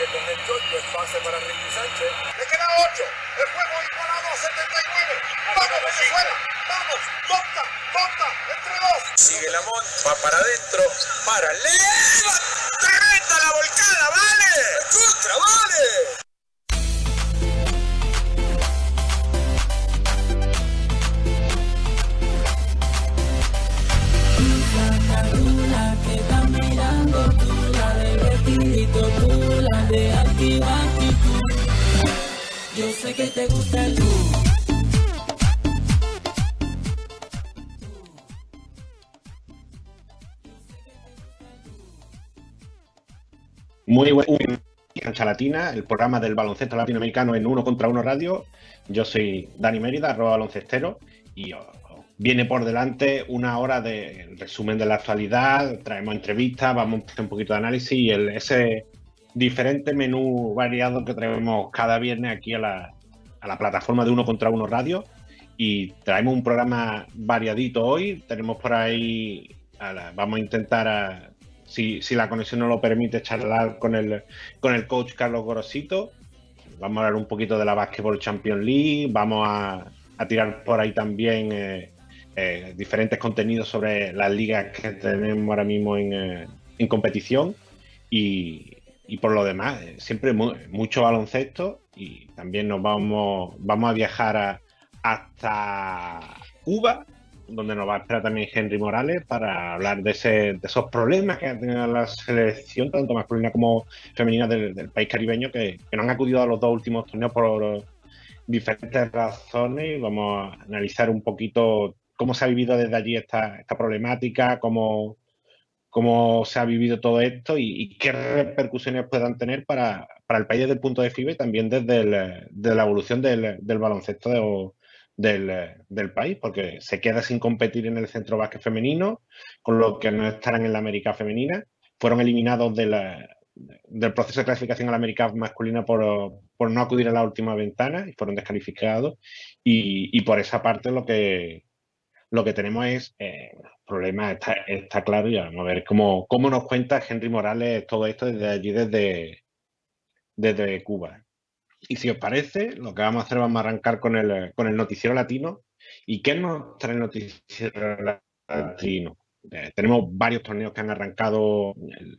que con el choque es pase para Ricky Sánchez. Le queda 8. El juego igualado a 79. ¡Vamos, Venezuela! ¡Vamos! ¡Tonta! ¡Tonta! ¡Entre dos! Sigue Lamont, va para adentro, para leva. ¡Tremenda la volcada, vale! ¡Contra, vale! Yo sé que te gusta el. Muy buen cancha latina, el programa del baloncesto latinoamericano en uno contra uno radio. Yo soy Dani Mérida, arroba baloncestero, y viene por delante una hora de resumen de la actualidad, traemos entrevistas, vamos a hacer un poquito de análisis y el, ese diferente menú variado que traemos cada viernes aquí a la, a la plataforma de uno contra uno radio. Y traemos un programa variadito hoy. Tenemos por ahí, vamos a intentar si, si la conexión nos lo permite, charlar con el, con el coach Carlos Gorosito. Vamos a hablar un poquito de la Basketball Champions League. Vamos a, a tirar por ahí también eh, eh, diferentes contenidos sobre las ligas que tenemos ahora mismo en, eh, en competición. Y, y por lo demás, eh, siempre mu- mucho baloncesto. Y también nos vamos, vamos a viajar a- hasta Cuba donde nos va a esperar también Henry Morales para hablar de, ese, de esos problemas que ha tenido la selección, tanto masculina como femenina del, del país caribeño, que, que no han acudido a los dos últimos torneos por diferentes razones. Y vamos a analizar un poquito cómo se ha vivido desde allí esta, esta problemática, cómo, cómo se ha vivido todo esto y, qué repercusiones puedan tener para, para el país desde el punto de FIBA y también desde la evolución del, baloncesto de- del, país, porque se queda sin competir en el centro básquet femenino, con lo que no estarán en la América femenina. Fueron eliminados del proceso de clasificación a la América masculina por, por no acudir a la última ventana y fueron descalificados. Y, y por esa parte lo que, lo que tenemos es eh, problema está, está claro y vamos a ver cómo, nos cuenta Henry Morales todo esto desde allí, desde, desde Cuba. Y si os parece, lo que vamos a hacer, vamos a arrancar con el, con el noticiero latino. ¿Y qué nos trae el noticiero latino? Eh, tenemos varios torneos que han arrancado el-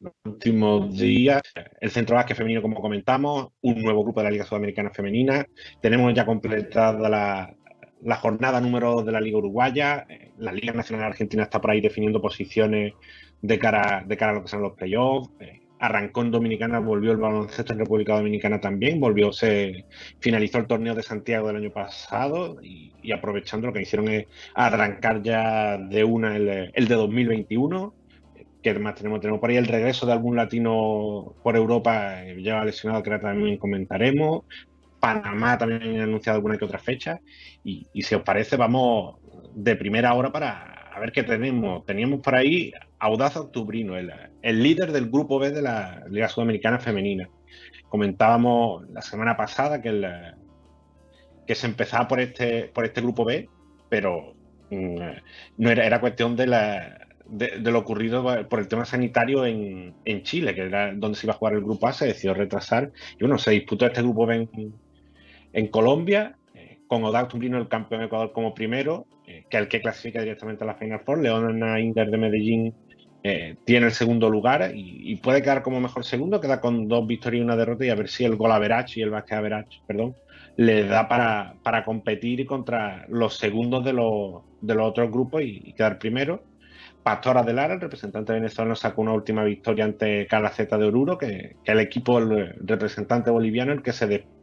los últimos días. El centro básquet femenino, como comentamos, un nuevo grupo de la Liga Sudamericana Femenina. Tenemos ya completada la, la jornada número dos de la Liga Uruguaya. Eh, La Liga Nacional Argentina está por ahí definiendo posiciones de cara, de cara a lo que son los playoffs. Eh, arrancó en Dominicana, volvió el baloncesto en República Dominicana también, volvió, se finalizó el torneo de Santiago del año pasado y, y aprovechando lo que hicieron es arrancar ya de una el, el de 2021. Que además tenemos, tenemos por ahí el regreso de algún latino por Europa, eh, ya lesionado, que ahora también comentaremos. Panamá también ha anunciado alguna que otra fecha. Y, si os parece, vamos de primera hora para a ver qué tenemos. Teníamos por ahí Audaz Octubrino, el, el líder del grupo B de la Liga Sudamericana Femenina. Comentábamos la semana pasada que, que se empezaba por este, por este grupo B, pero mm, no era, cuestión de, la, de, de lo ocurrido por el tema sanitario en, en Chile, que era donde se iba a jugar el grupo A, se decidió retrasar. Y bueno, se disputó este grupo B en, en Colombia, eh, con Odax Tumbrino, el campeón de Ecuador, como primero, eh, que el que clasifica directamente a la Final Four. Leona Inter de Medellín eh, tiene el segundo lugar y, puede quedar como mejor segundo, queda con dos victorias y una derrota, y a ver si el gol average y el basket average, perdón, le da para, para competir contra los segundos de los, de los otros grupos y, quedar primero. Pastora de Lara, el representante venezolano, sacó una última victoria ante Calaceta de Oruro, que, que el equipo, representante boliviano, el que se despide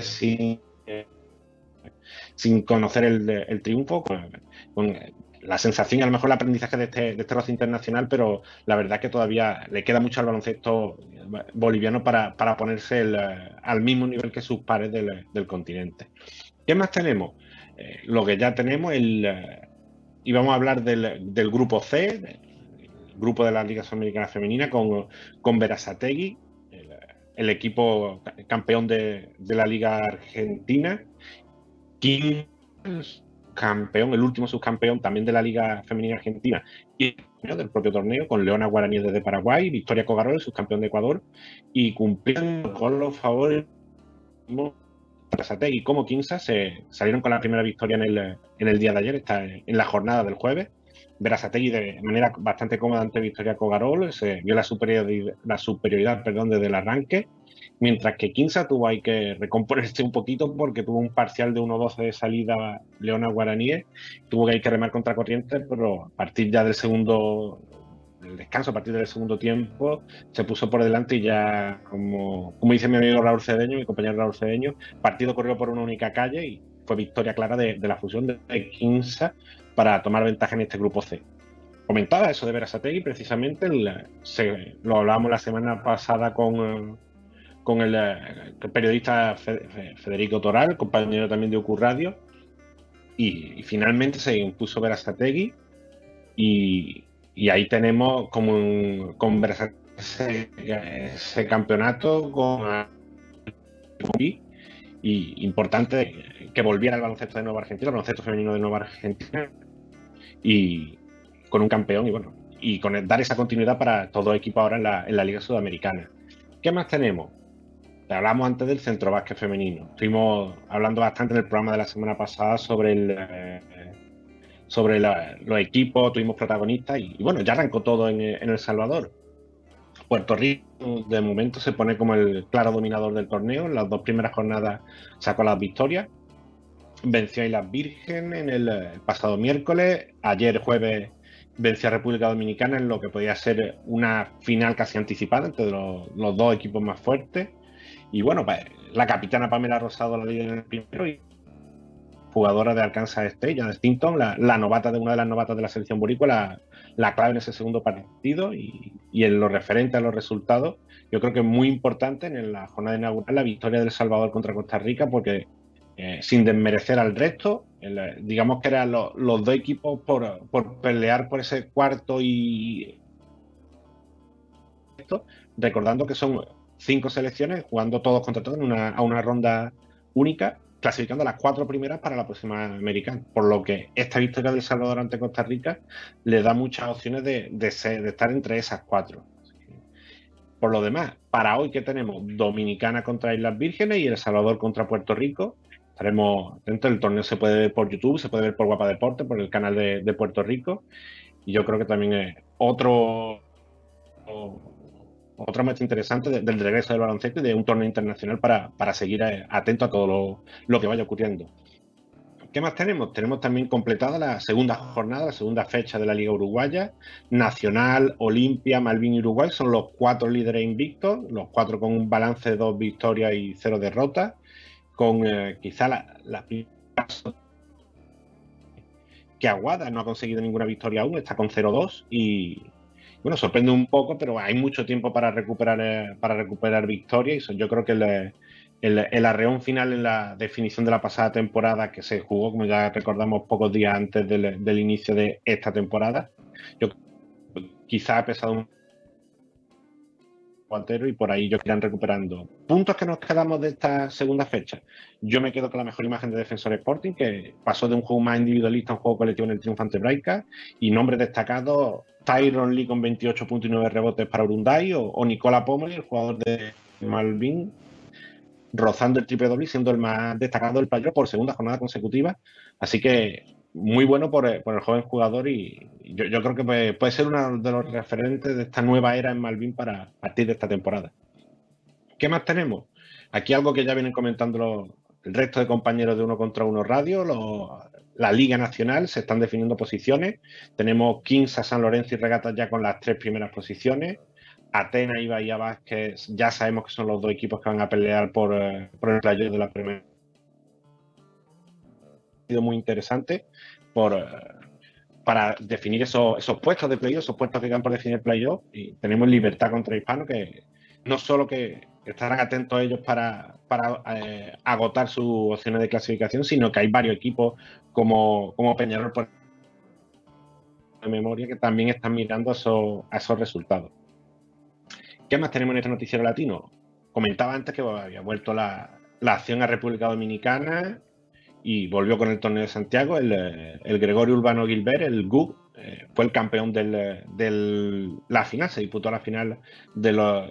sin, eh, conocer el, triunfo, con, la sensación y a lo mejor el aprendizaje de este, de este roce internacional, pero la verdad que todavía le queda mucho al baloncesto boliviano para, ponerse el, al mismo nivel que sus pares del, continente. ¿Qué más tenemos? Eh, lo que ya tenemos, el, y vamos a hablar del, grupo C, grupo de la Liga Sudamericana Femenina, con, con Verazategui, el, equipo campeón de, de la Liga Argentina, King campeón, el último subcampeón también de la Liga Femenina Argentina, y del propio torneo, con Leona Guaraní desde Paraguay, Victoria Cogarol, subcampeón de Ecuador, y cumpliendo con los favores y como Quinza se salieron con la primera victoria en el, en el día de ayer, está en la jornada del jueves. Verazategui de manera bastante cómoda ante Victoria Cogarol, se vio la superioridad, la superioridad perdón, desde el arranque, mientras que Quinza tuvo que recomponerse un poquito porque tuvo un parcial de 1-12 de salida Leona Guaraníes, tuvo que ir que remar contra corriente, pero a partir ya del segundo el descanso, a partir del segundo tiempo, se puso por delante y ya, como, dice mi amigo Raúl Cedeño, mi compañero Raúl Cedeño, partido corrió por una única calle y fue victoria clara de, la fusión de Quinza para tomar ventaja en este grupo C. Comentaba eso de Verasategui, precisamente lo hablábamos la semana pasada con, con el, periodista Federico Toral, compañero también de UQ Radio, y, finalmente se impuso Verasategui y, ahí tenemos como un, con ese, campeonato con y importante que volviera el baloncesto de Nueva Argentina, el baloncesto femenino de Nueva Argentina y con un campeón y bueno, y con dar esa continuidad para todo equipo ahora en la, en la Liga Sudamericana. ¿Qué más tenemos? Hablamos antes del centro básquet femenino. Estuvimos hablando bastante en el programa de la semana pasada sobre el, eh, sobre los equipos, tuvimos protagonistas y, bueno, ya arrancó todo en, El Salvador. Puerto Rico de momento se pone como el claro dominador del torneo. En las dos primeras jornadas sacó las victorias. Venció a Islas Virgen en el, pasado miércoles. Ayer jueves venció a República Dominicana en lo que podía ser una final casi anticipada entre los, dos equipos más fuertes. Y bueno, pues, la capitana Pamela Rosado la líder en el primero y jugadora de Arkansas State, Jan Stinton, la, novata de una de las novatas de la selección boricua, la, clave en ese segundo partido y, en lo referente a los resultados, yo creo que es muy importante en la jornada inaugural la victoria del Salvador contra Costa Rica, porque eh, sin desmerecer al resto, digamos que eran los dos equipos por, pelear por ese cuarto y recordando que son cinco selecciones jugando todos contra todos en una, a una ronda única clasificando las cuatro primeras para la próxima americana. Por lo que esta victoria del Salvador ante Costa Rica le da muchas opciones de, estar entre esas cuatro. Por lo demás, para hoy que tenemos Dominicana contra Islas Vírgenes y El Salvador contra Puerto Rico, estaremos dentro del torneo se puede ver por YouTube, se puede ver por Guapa Deporte, por el canal de, Puerto Rico. Y yo creo que también es otro otra muestra interesante del regreso del baloncesto y de un torneo internacional para, seguir eh, atento a todo lo, que vaya ocurriendo. ¿Qué más tenemos? Tenemos también completada la segunda jornada, la segunda fecha de la Liga Uruguaya. Nacional, Olimpia, Malvin y Uruguay son los cuatro líderes invictos, los cuatro con un balance de dos victorias y cero derrotas, con eh, quizá la, la que Aguada no ha conseguido ninguna victoria aún, está con 0-2 y, bueno, sorprende un poco, pero hay mucho tiempo para recuperar, eh, para recuperar victoria. Y yo creo que el, arreón final en la definición de la pasada temporada que se jugó, como ya recordamos, pocos días antes del, inicio de esta temporada, yo quizá ha pesado un y por ahí yo irán recuperando. Puntos que nos quedamos de esta segunda fecha. Yo me quedo con la mejor imagen de Defensor Sporting, que pasó de un juego más individualista a un juego colectivo en el triunfo ante Braika. Y nombres destacados, Tyron Lee con 28.9 rebotes para Urunday o, Nicola Pomeli, el jugador de Malvin, rozando el triple doble y siendo el más destacado del playoff por segunda jornada consecutiva. Así que muy bueno por, el joven jugador y yo, creo que puede, ser uno de los referentes de esta nueva era en Malvin para partir de esta temporada. ¿Qué más tenemos? Aquí algo que ya vienen comentando el resto de compañeros de Uno contra Uno Radio, la Liga Nacional, se están definiendo posiciones. Tenemos Kings a San Lorenzo y Regatas ya con las tres primeras posiciones. Atenas y Bahía Vázquez ya sabemos que son los dos equipos que van a pelear por, eh, por el playoff de la primera sido muy interesante por, eh, para definir esos, esos puestos de playoff, esos puestos que quedan por definir playoff. Y tenemos libertad contra Hispano, que no solo que estarán atentos ellos para, para eh, agotar sus opciones de clasificación, sino que hay varios equipos como, como Peñarol por de memoria que también están mirando a esos, a esos resultados. ¿Qué más tenemos en este noticiero latino? Comentaba antes que había vuelto la, la acción a República Dominicana y volvió con el torneo de Santiago, el, Gregorio Urbano Gilbert, el GUG, eh, fue el campeón de la final, se disputó la final de lo,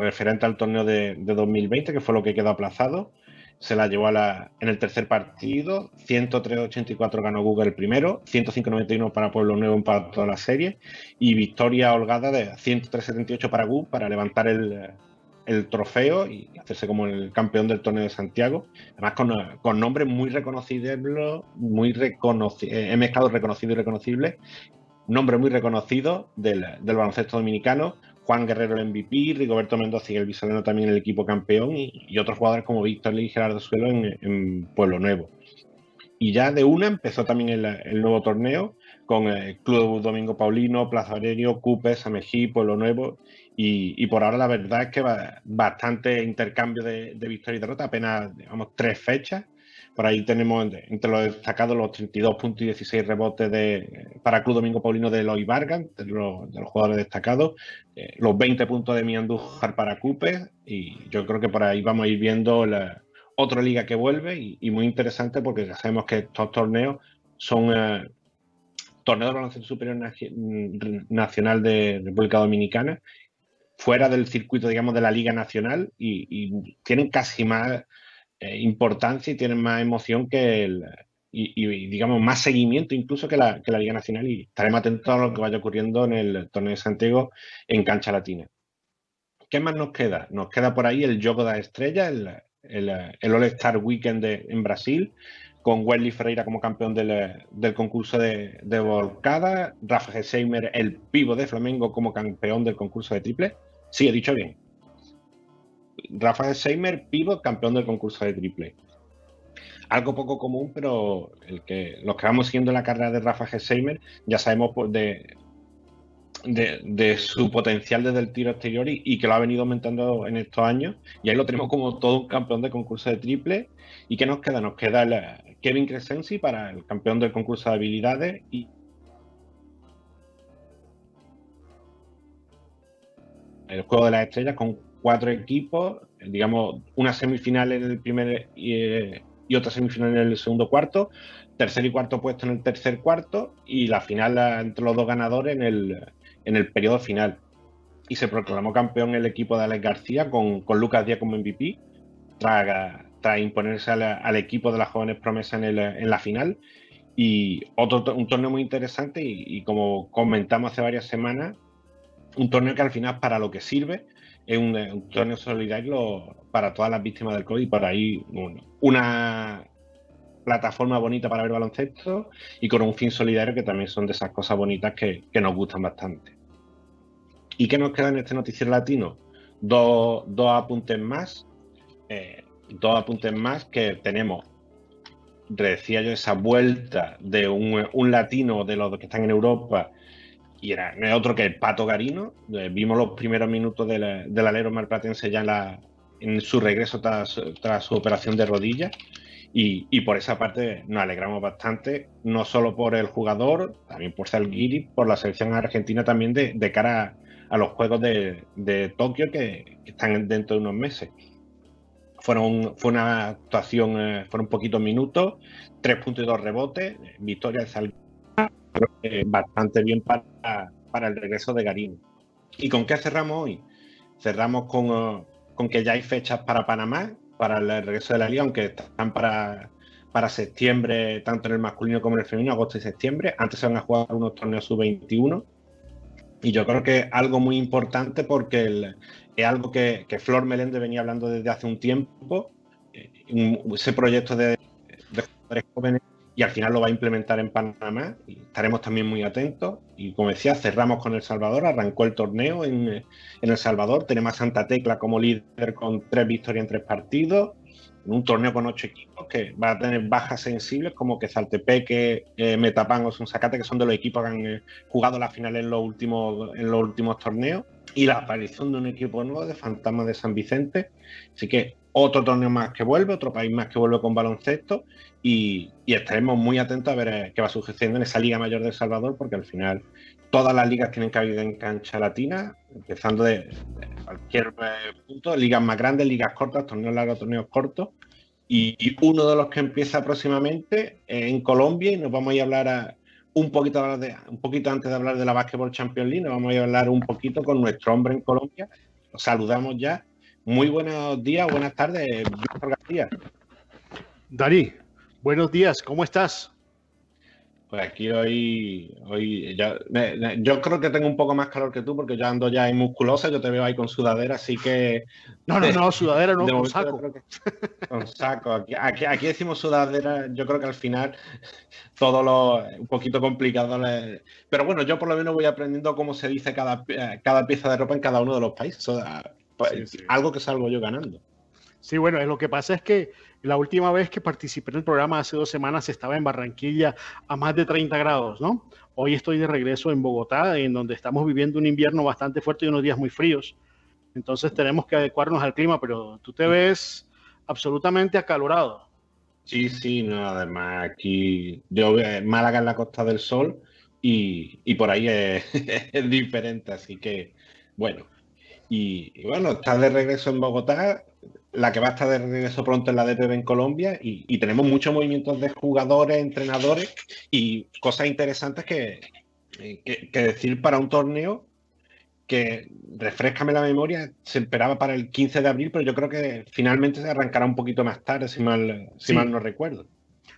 referente al torneo de, 2020, que fue lo que quedó aplazado. Se la llevó en el tercer partido, 103-84 ganó Google el primero, 105-91 para Pueblo Nuevo toda la serie y victoria holgada de 103-78 para Google para levantar el, el trofeo y hacerse como el campeón del torneo de Santiago. Además, con, nombres muy reconocibles, muy reconocidos, he mezclado reconocido y reconocible, nombre muy reconocido del, baloncesto dominicano. Juan Guerrero el MVP, Rigoberto Mendoza y el Visoleno también el equipo campeón y, otros jugadores como Víctor Lee y Gerardo Suelo en, Pueblo Nuevo. Y ya de una empezó también el, nuevo torneo con el Club Domingo Paulino, Plaza Aurelio, Cupes, Amejí, Pueblo Nuevo y, por ahora la verdad es que va bastante intercambio de, victoria y derrota, apenas digamos tres fechas. Por ahí tenemos entre los destacados los 32 puntos y 16 rebotes de, para Club Domingo Paulino de Loy Vargas, de los, jugadores destacados, eh, los 20 puntos de Miandújar para Cupes y yo creo que por ahí vamos a ir viendo la, otra liga que vuelve y, muy interesante porque ya sabemos que estos torneos son eh, torneos de baloncesto superior nacional de República Dominicana fuera del circuito, digamos, de la Liga Nacional y, tienen casi más eh, importancia y tienen más emoción que el, y, digamos, más seguimiento incluso que la, que la Liga Nacional y estaremos atentos a lo que vaya ocurriendo en el torneo de Santiago en cancha latina. ¿Qué más nos queda? Nos queda por ahí el Jogo de Estrella, el, el, All-Star Weekend en Brasil, con Wesley Ferreira como campeón del, concurso de, de, volcada, Rafa Geseimer, el pivo de Flamengo, como campeón del concurso de triple, Sí, he dicho bien. Rafael Seimer, pivot, campeón del concurso de triple. Algo poco común, pero el que los que vamos siguiendo la carrera de Rafa Seimer ya sabemos pues, de, su potencial desde el tiro exterior y, que lo ha venido aumentando en estos años. Y ahí lo tenemos como todo un campeón de concurso de triple. ¿Y qué nos queda? Nos queda Kevin Crescenzi para el campeón del concurso de habilidades y el juego de las estrellas con cuatro equipos, digamos, una semifinal en el primer y, otra semifinal en el segundo cuarto, tercer y cuarto puesto en el tercer cuarto y la final entre los dos ganadores en el, en el periodo final. Y se proclamó campeón el equipo de Alex García con, Lucas Díaz como MVP, tras, imponerse al, equipo de las jóvenes promesas en, en la final. Y otro un torneo muy interesante y como comentamos hace varias semanas, un torneo que al final para lo que sirve es un, torneo solidario para todas las víctimas del COVID y por ahí una plataforma bonita para ver baloncesto y con un fin solidario que también son de esas cosas bonitas que, nos gustan bastante. ¿Y qué nos queda en este noticiero latino? Dos, apuntes más. Eh, dos apuntes más que tenemos decía yo, esa vuelta de un, un, latino de los que están en Europa y era, no es otro que el Pato Garino. Eh, vimos los primeros minutos del, del alero marplatense ya en, la, en su regreso tras, tras, su operación de rodilla. Y, y, por esa parte nos alegramos bastante, no solo por el jugador, también por Salguiri, por la selección argentina también de, de cara a, los Juegos de, de Tokio que, están dentro de unos meses. Fueron, fue una actuación, eh, fueron poquitos minutos, tres puntos y dos rebotes, victoria de Salguiri bastante bien para, para el regreso de Garín. ¿Y con qué cerramos hoy? Cerramos con, uh, con que ya hay fechas para Panamá, para el regreso de la liga, aunque están para, para septiembre, tanto en el masculino como en el femenino, agosto y septiembre. Antes se van a jugar unos torneos sub-21. Y yo creo que algo muy importante porque es algo que, que, Flor Meléndez venía hablando desde hace un tiempo. Eh, ese proyecto de, de jóvenes y al final lo va a implementar en Panamá y estaremos también muy atentos. Y como decía, cerramos con El Salvador, arrancó el torneo en, El Salvador, tenemos a Santa Tecla como líder con tres victorias en tres partidos, un torneo con ocho equipos que va a tener bajas sensibles como que Zaltepeque, eh, Metapan o Sonsacate, que son de los equipos que han eh, jugado la final en los últimos, en los últimos torneos, y la aparición de un equipo nuevo de Fantasma de San Vicente. Así que otro torneo más que vuelve, otro país más que vuelve con baloncesto y, estaremos muy atentos a ver eh, qué va sucediendo en esa Liga Mayor de El Salvador, porque al final todas las ligas tienen cabida en cancha latina, empezando de, cualquier eh, punto, ligas más grandes, ligas cortas, torneos largos, torneos cortos. Y, uno de los que empieza próximamente en Colombia y nos vamos a ir a hablar a un poquito, un poquito antes de hablar de la Basketball Champions League, vamos a hablar un poquito con nuestro hombre en Colombia. Los saludamos ya. Muy buenos días, buenas tardes, Víctor García. Dani, buenos días, ¿cómo estás? Pues aquí hoy, hoy ya, yo creo que tengo un poco más calor que tú porque yo ando ya en musculosa, yo te veo ahí con sudadera, así que... No, no, no, sudadera no, con saco. con saco. Aquí, aquí, decimos sudadera, yo creo que al final todo lo... un poquito complicado. Pero bueno, yo por lo menos voy aprendiendo cómo se dice cada, cada pieza de ropa en cada uno de los países. Pues, algo que salgo yo ganando. Sí, bueno, lo que pasa es que la última vez que participé en el programa hace dos semanas estaba en Barranquilla a más de 30 grados, ¿no? Hoy estoy de regreso en Bogotá, en donde estamos viviendo un invierno bastante fuerte y unos días muy fríos. Entonces tenemos que adecuarnos al clima, pero tú te ves absolutamente acalorado. Sí, sí, no, además aquí yo Málaga en la Costa del Sol y, por ahí es, diferente, así que bueno. Y, y, bueno, estás de regreso en Bogotá la que va a estar de regreso pronto en la DPB en Colombia y, tenemos muchos movimientos de jugadores, entrenadores y cosas interesantes que, que, decir para un torneo que, refrescame la memoria, se esperaba para el 15 de abril, pero yo creo que finalmente se arrancará un poquito más tarde, si mal, si mal no recuerdo.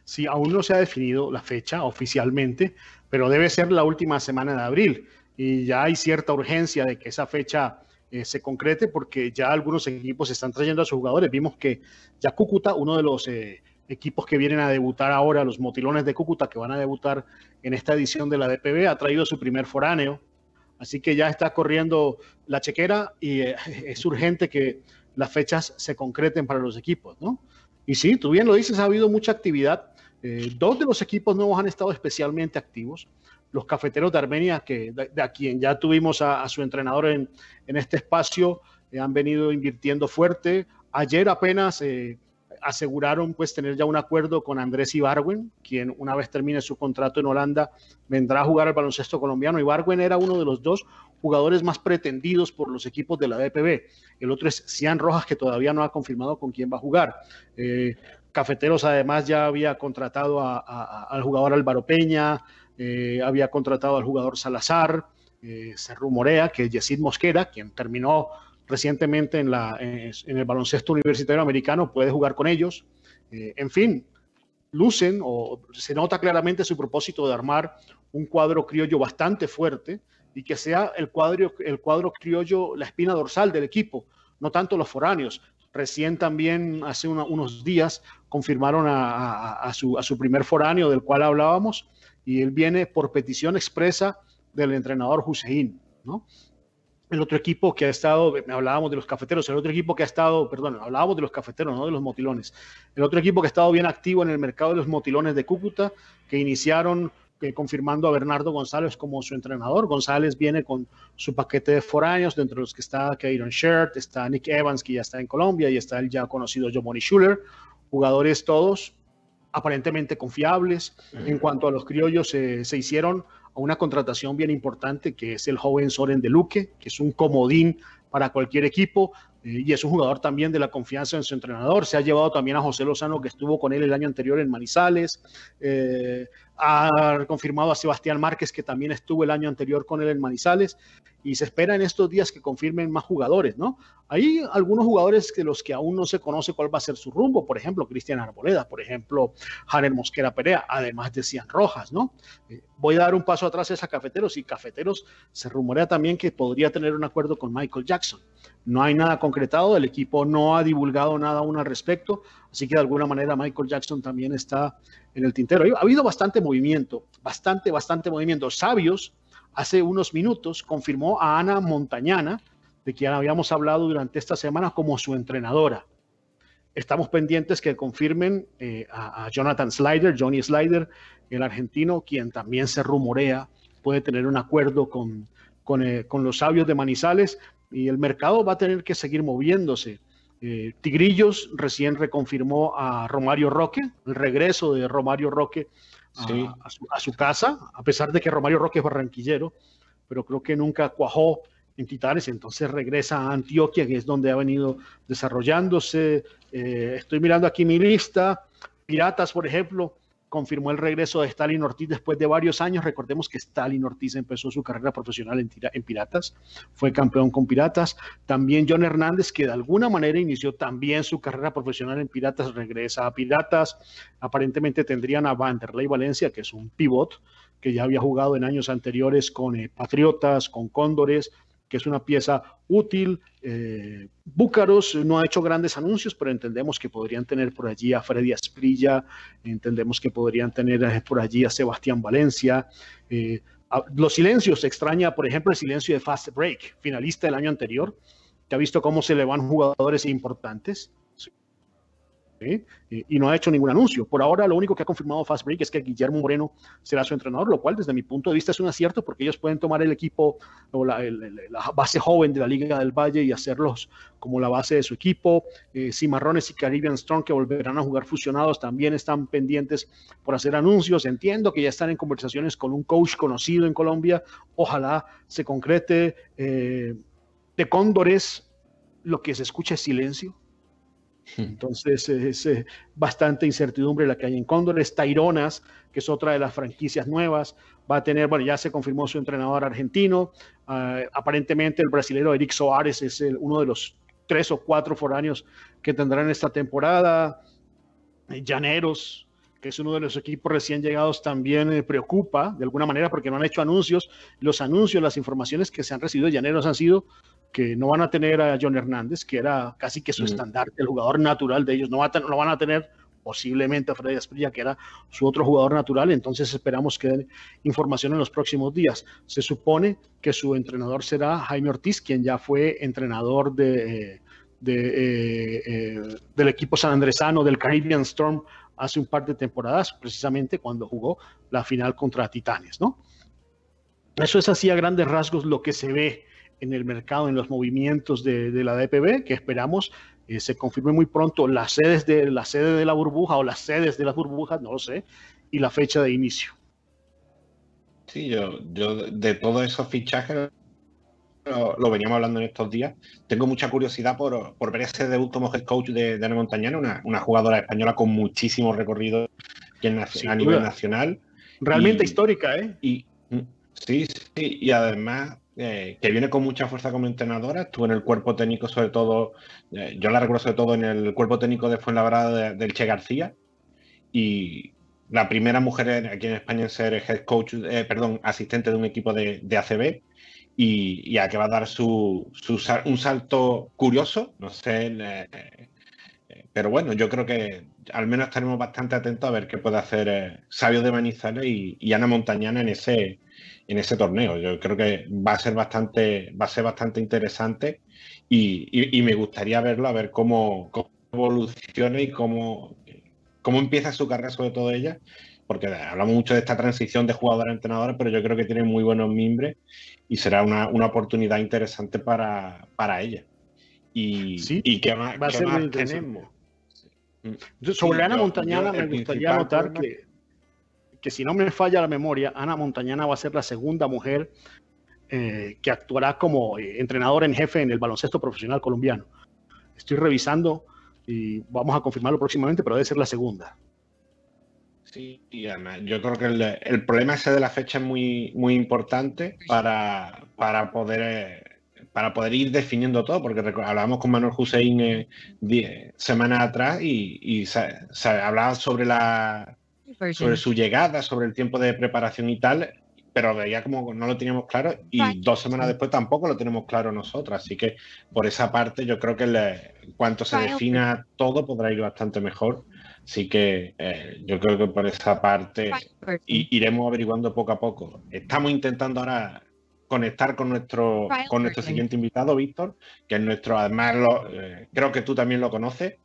Sí, aún no se ha definido la fecha oficialmente, pero debe ser la última semana de abril y ya hay cierta urgencia de que esa fecha eh, se concrete porque ya algunos equipos están trayendo a sus jugadores. Vimos que ya Cúcuta, uno de los eh, equipos que vienen a debutar ahora, los motilones de Cúcuta, que van a debutar en esta edición de la DPB, ha traído su primer foráneo. Así que ya está corriendo la chequera y eh, es urgente que las fechas se concreten para los equipos, ¿no? Y sí, tú bien lo dices, ha habido mucha actividad. dos de los equipos nuevos han estado especialmente activos los cafeteros de Armenia, que de, quien ya tuvimos a, su entrenador en, este espacio, eh, han venido invirtiendo fuerte. Ayer apenas eh, aseguraron pues tener ya un acuerdo con Andrés Ibarwen, quien una vez termine su contrato en Holanda vendrá a jugar al baloncesto colombiano. Ibarwen era uno de los dos jugadores más pretendidos por los equipos de la DPB. El otro es Cian Rojas, que todavía no ha confirmado con quién va a jugar. Eh, Cafeteros además ya había contratado al jugador Álvaro Peña, eh, había contratado al jugador Salazar, eh, se rumorea que Yesid Mosquera, quien terminó recientemente en, la, en, el baloncesto universitario americano, puede jugar con ellos. Eh, en fin, lucen o se nota claramente su propósito de armar un cuadro criollo bastante fuerte y que sea el cuadro, el cuadro criollo la espina dorsal del equipo, no tanto los foráneos. Recién también hace unos días confirmaron a, su, a, su, primer foráneo del cual hablábamos, y él viene por petición expresa del entrenador Hussein. El otro equipo que ha estado, hablábamos de los cafeteros, el otro equipo que ha estado, perdón, hablábamos de los cafeteros, no de los motilones. El otro equipo que ha estado bien activo en el mercado de los motilones de Cúcuta, que iniciaron eh, confirmando a Bernardo González como su entrenador. González viene con su paquete de foráneos, dentro de los que está Kairon Shirt, está Nick Evans, que ya está en Colombia, y está el ya conocido Jomoni Schuller. Jugadores todos aparentemente confiables. En cuanto a los criollos, se hicieron a una contratación bien importante que es el joven Soren de Luque, que es un comodín para cualquier equipo eh, y es un jugador también de la confianza en su entrenador. Se ha llevado también a José Lozano, que estuvo con él el año anterior en Manizales. Eh, ha confirmado a Sebastián Márquez, que también estuvo el año anterior con él en Manizales y se espera en estos días que confirmen más jugadores, ¿no? Hay algunos jugadores de los que aún no se conoce cuál va a ser su rumbo, por ejemplo, Cristian Arboleda, por ejemplo, Janer Mosquera Perea, además de Cian Rojas, ¿no? Eh, voy a dar un paso atrás a Cafeteros y Cafeteros se rumorea también que podría tener un acuerdo con Michael Jackson. No hay nada concretado, el equipo no ha divulgado nada aún al respecto, así que de alguna manera Michael Jackson también está en el tintero. Ha habido bastante movimiento, bastante, bastante movimiento. Sabios hace unos minutos confirmó a Ana Montañana, de quien habíamos hablado durante esta semana, como su entrenadora. Estamos pendientes que confirmen eh, a, Jonathan Slider, Johnny Slider, el argentino, quien también se rumorea puede tener un acuerdo con, eh, con, los sabios de Manizales y el mercado va a tener que seguir moviéndose. Eh, Tigrillos recién reconfirmó a Romario Roque, el regreso de Romario Roque a, su, casa, a pesar de que Romario Roque es barranquillero, pero creo que nunca cuajó en Titanes, entonces regresa a Antioquia, que es donde ha venido desarrollándose. Eh, estoy mirando aquí mi lista. Piratas, por ejemplo, confirmó el regreso de Stalin Ortiz después de varios años. Recordemos que Stalin Ortiz empezó su carrera profesional en, Piratas, fue campeón con Piratas. También John Hernández, que de alguna manera inició también su carrera profesional en Piratas, regresa a Piratas. Aparentemente tendrían a Vanderlei Valencia, que es un pivot, que ya había jugado en años anteriores con eh, Patriotas, con Cóndores, que es una pieza útil. Eh, Búcaros no ha hecho grandes anuncios, pero entendemos que podrían tener por allí a Freddy Asprilla, entendemos que podrían tener eh, por allí a Sebastián Valencia. Eh, los silencios, extraña, por ejemplo, el silencio de Fast Break, finalista del año anterior, que ha visto cómo se le van jugadores importantes y no ha hecho ningún anuncio. Por ahora, lo único que ha confirmado Fast Break es que Guillermo Moreno será su entrenador, lo cual, desde mi punto de vista, es un acierto porque ellos pueden tomar el equipo o la, base joven de la Liga del Valle y hacerlos como la base de su equipo. Eh, Cimarrones y Caribbean Strong, que volverán a jugar fusionados, también están pendientes por hacer anuncios. Entiendo que ya están en conversaciones con un coach conocido en Colombia. Ojalá se concrete. Eh, de Cóndores, lo que se escucha es silencio entonces es, bastante incertidumbre la que hay en Cóndores. Taironas, que es otra de las franquicias nuevas, va a tener, bueno, ya se confirmó su entrenador argentino. Ah, aparentemente el brasileño Eric Soares es uno de los tres o cuatro foráneos que tendrán esta temporada. Llaneros, que es uno de los equipos recién llegados, también eh, preocupa de alguna manera porque no han hecho anuncios. Los anuncios, las informaciones que se han recibido de Llaneros han sido que no van a tener a John Hernández, que era casi que su estandarte, el jugador natural de ellos, no, va no van a tener posiblemente a Freddy Asprilla, que era su otro jugador natural, entonces esperamos que den información en los próximos días. Se supone que su entrenador será Jaime Ortiz, quien ya fue entrenador de, eh, eh, del equipo sanandresano del Caribbean Storm hace un par de temporadas, precisamente cuando jugó la final contra Titanes, ¿no? Eso es así a grandes rasgos lo que se ve en el mercado, en los movimientos de, la DPB, que esperamos eh, se confirme muy pronto las sedes de la sede de la burbuja o las sedes de las burbujas, no lo sé, y la fecha de inicio. Sí, yo, yo de todos esos fichajes lo, veníamos hablando en estos días. Tengo mucha curiosidad por, ver ese debut como head coach de, Ana Montañana, una, jugadora española con muchísimo recorrido a nivel nacional. Realmente histórica, ¿eh? Y, mm, sí, sí, y además eh, que viene con mucha fuerza como entrenadora. Estuvo en el cuerpo técnico, sobre todo, eh, yo la recuerdo sobre todo en el cuerpo técnico de Fuenlabrada del Che García. Y la primera mujer aquí en España en ser head coach, eh, perdón, asistente de un equipo de, ACB. Y, a que va a dar su, un salto curioso, no sé, pero bueno, yo creo que al menos estaremos bastante atentos a ver qué puede hacer Sabio de Manizales y, y Ana Montañana en ese, en ese torneo. Yo creo que va a ser bastante, va a ser bastante interesante y, me gustaría verlo, a ver cómo, evoluciona y cómo, cómo empieza su carrera, sobre todo ella, porque hablamos mucho de esta transición de jugadora a entrenadora, pero yo creo que tiene muy buenos mimbres y será una, oportunidad interesante para, ella. Y, ¿Sí? y qué más, tenemos. Sobre Ana Montañana me gustaría notar que que si no me falla la memoria, Ana Montañana va a ser la segunda mujer eh, que actuará como eh, entrenador en jefe en el baloncesto profesional colombiano. Estoy revisando y vamos a confirmarlo próximamente, pero debe ser la segunda. Sí, y además yo creo que el, problema ese de la fecha es muy, muy importante para, para poder eh, para poder ir definiendo todo, porque hablábamos con Manuel Hussein semanas atrás y se, hablaba sobre la, sobre su llegada, sobre el tiempo de preparación y tal, pero veía como no lo teníamos claro y dos semanas después tampoco lo tenemos claro nosotros. Así que por esa parte yo creo que en cuanto se defina todo podrá ir bastante mejor. Así que eh, yo creo que por esa parte iremos averiguando poco a poco. Estamos intentando ahora conectar con nuestro con nuestro siguiente invitado, Víctor, que es nuestro, además eh, creo que tú también lo conoces.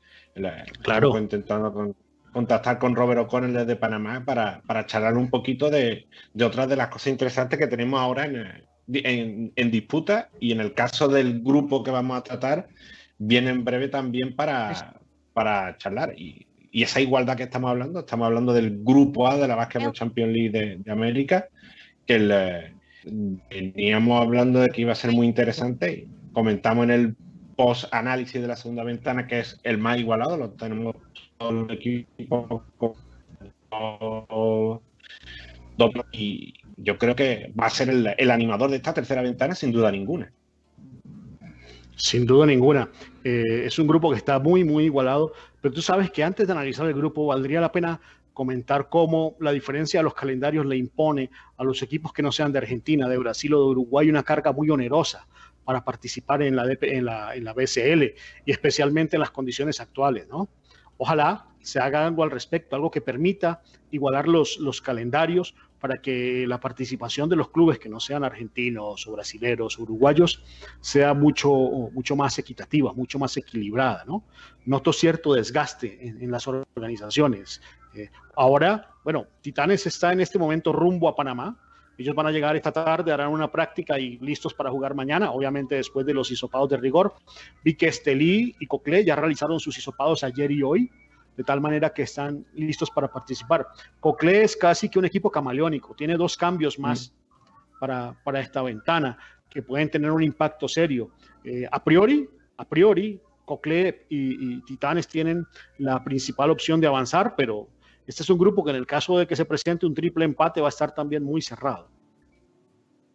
Claro. Intentando con, contactar con Robert O'Connell desde Panamá para, para charlar un poquito de, otras de las cosas interesantes que tenemos ahora en, en, disputa y en el caso del grupo que vamos a tratar, viene en breve también para, para charlar. Y, esa igualdad que estamos hablando, estamos hablando del grupo A de la Basketball Champions League de, América, que veníamos hablando de que iba a ser muy interesante. Comentamos en el post-análisis de la segunda ventana que es el más igualado, lo tenemos todo el equipo y yo creo que va a ser el, animador de esta tercera ventana sin duda ninguna. Sin duda ninguna. Eh, es un grupo que está muy, muy igualado, pero tú sabes que antes de analizar el grupo valdría la pena comentar cómo la diferencia de los calendarios le impone a los equipos que no sean de Argentina, de Brasil o de Uruguay una carga muy onerosa para participar en la, en la, en la BCL y especialmente en las condiciones actuales, ¿no? Ojalá se haga algo al respecto, algo que permita igualar los, los calendarios para que la participación de los clubes que no sean argentinos o brasileros o uruguayos sea mucho, mucho más equitativa, mucho más equilibrada. ¿no? Noto cierto desgaste en, las organizaciones. Eh, ahora, bueno, Titanes está en este momento rumbo a Panamá. Ellos van a llegar esta tarde, harán una práctica y listos para jugar mañana, obviamente después de los hisopados de rigor. Vi que Estelí y Cocle ya realizaron sus hisopados ayer y hoy de tal manera que están listos para participar. Cocle es casi que un equipo camaleónico, tiene dos cambios más mm. para, para, esta ventana que pueden tener un impacto serio. Eh, a priori, a priori, Cocle y, Titanes tienen la principal opción de avanzar, pero este es un grupo que en el caso de que se presente un triple empate va a estar también muy cerrado.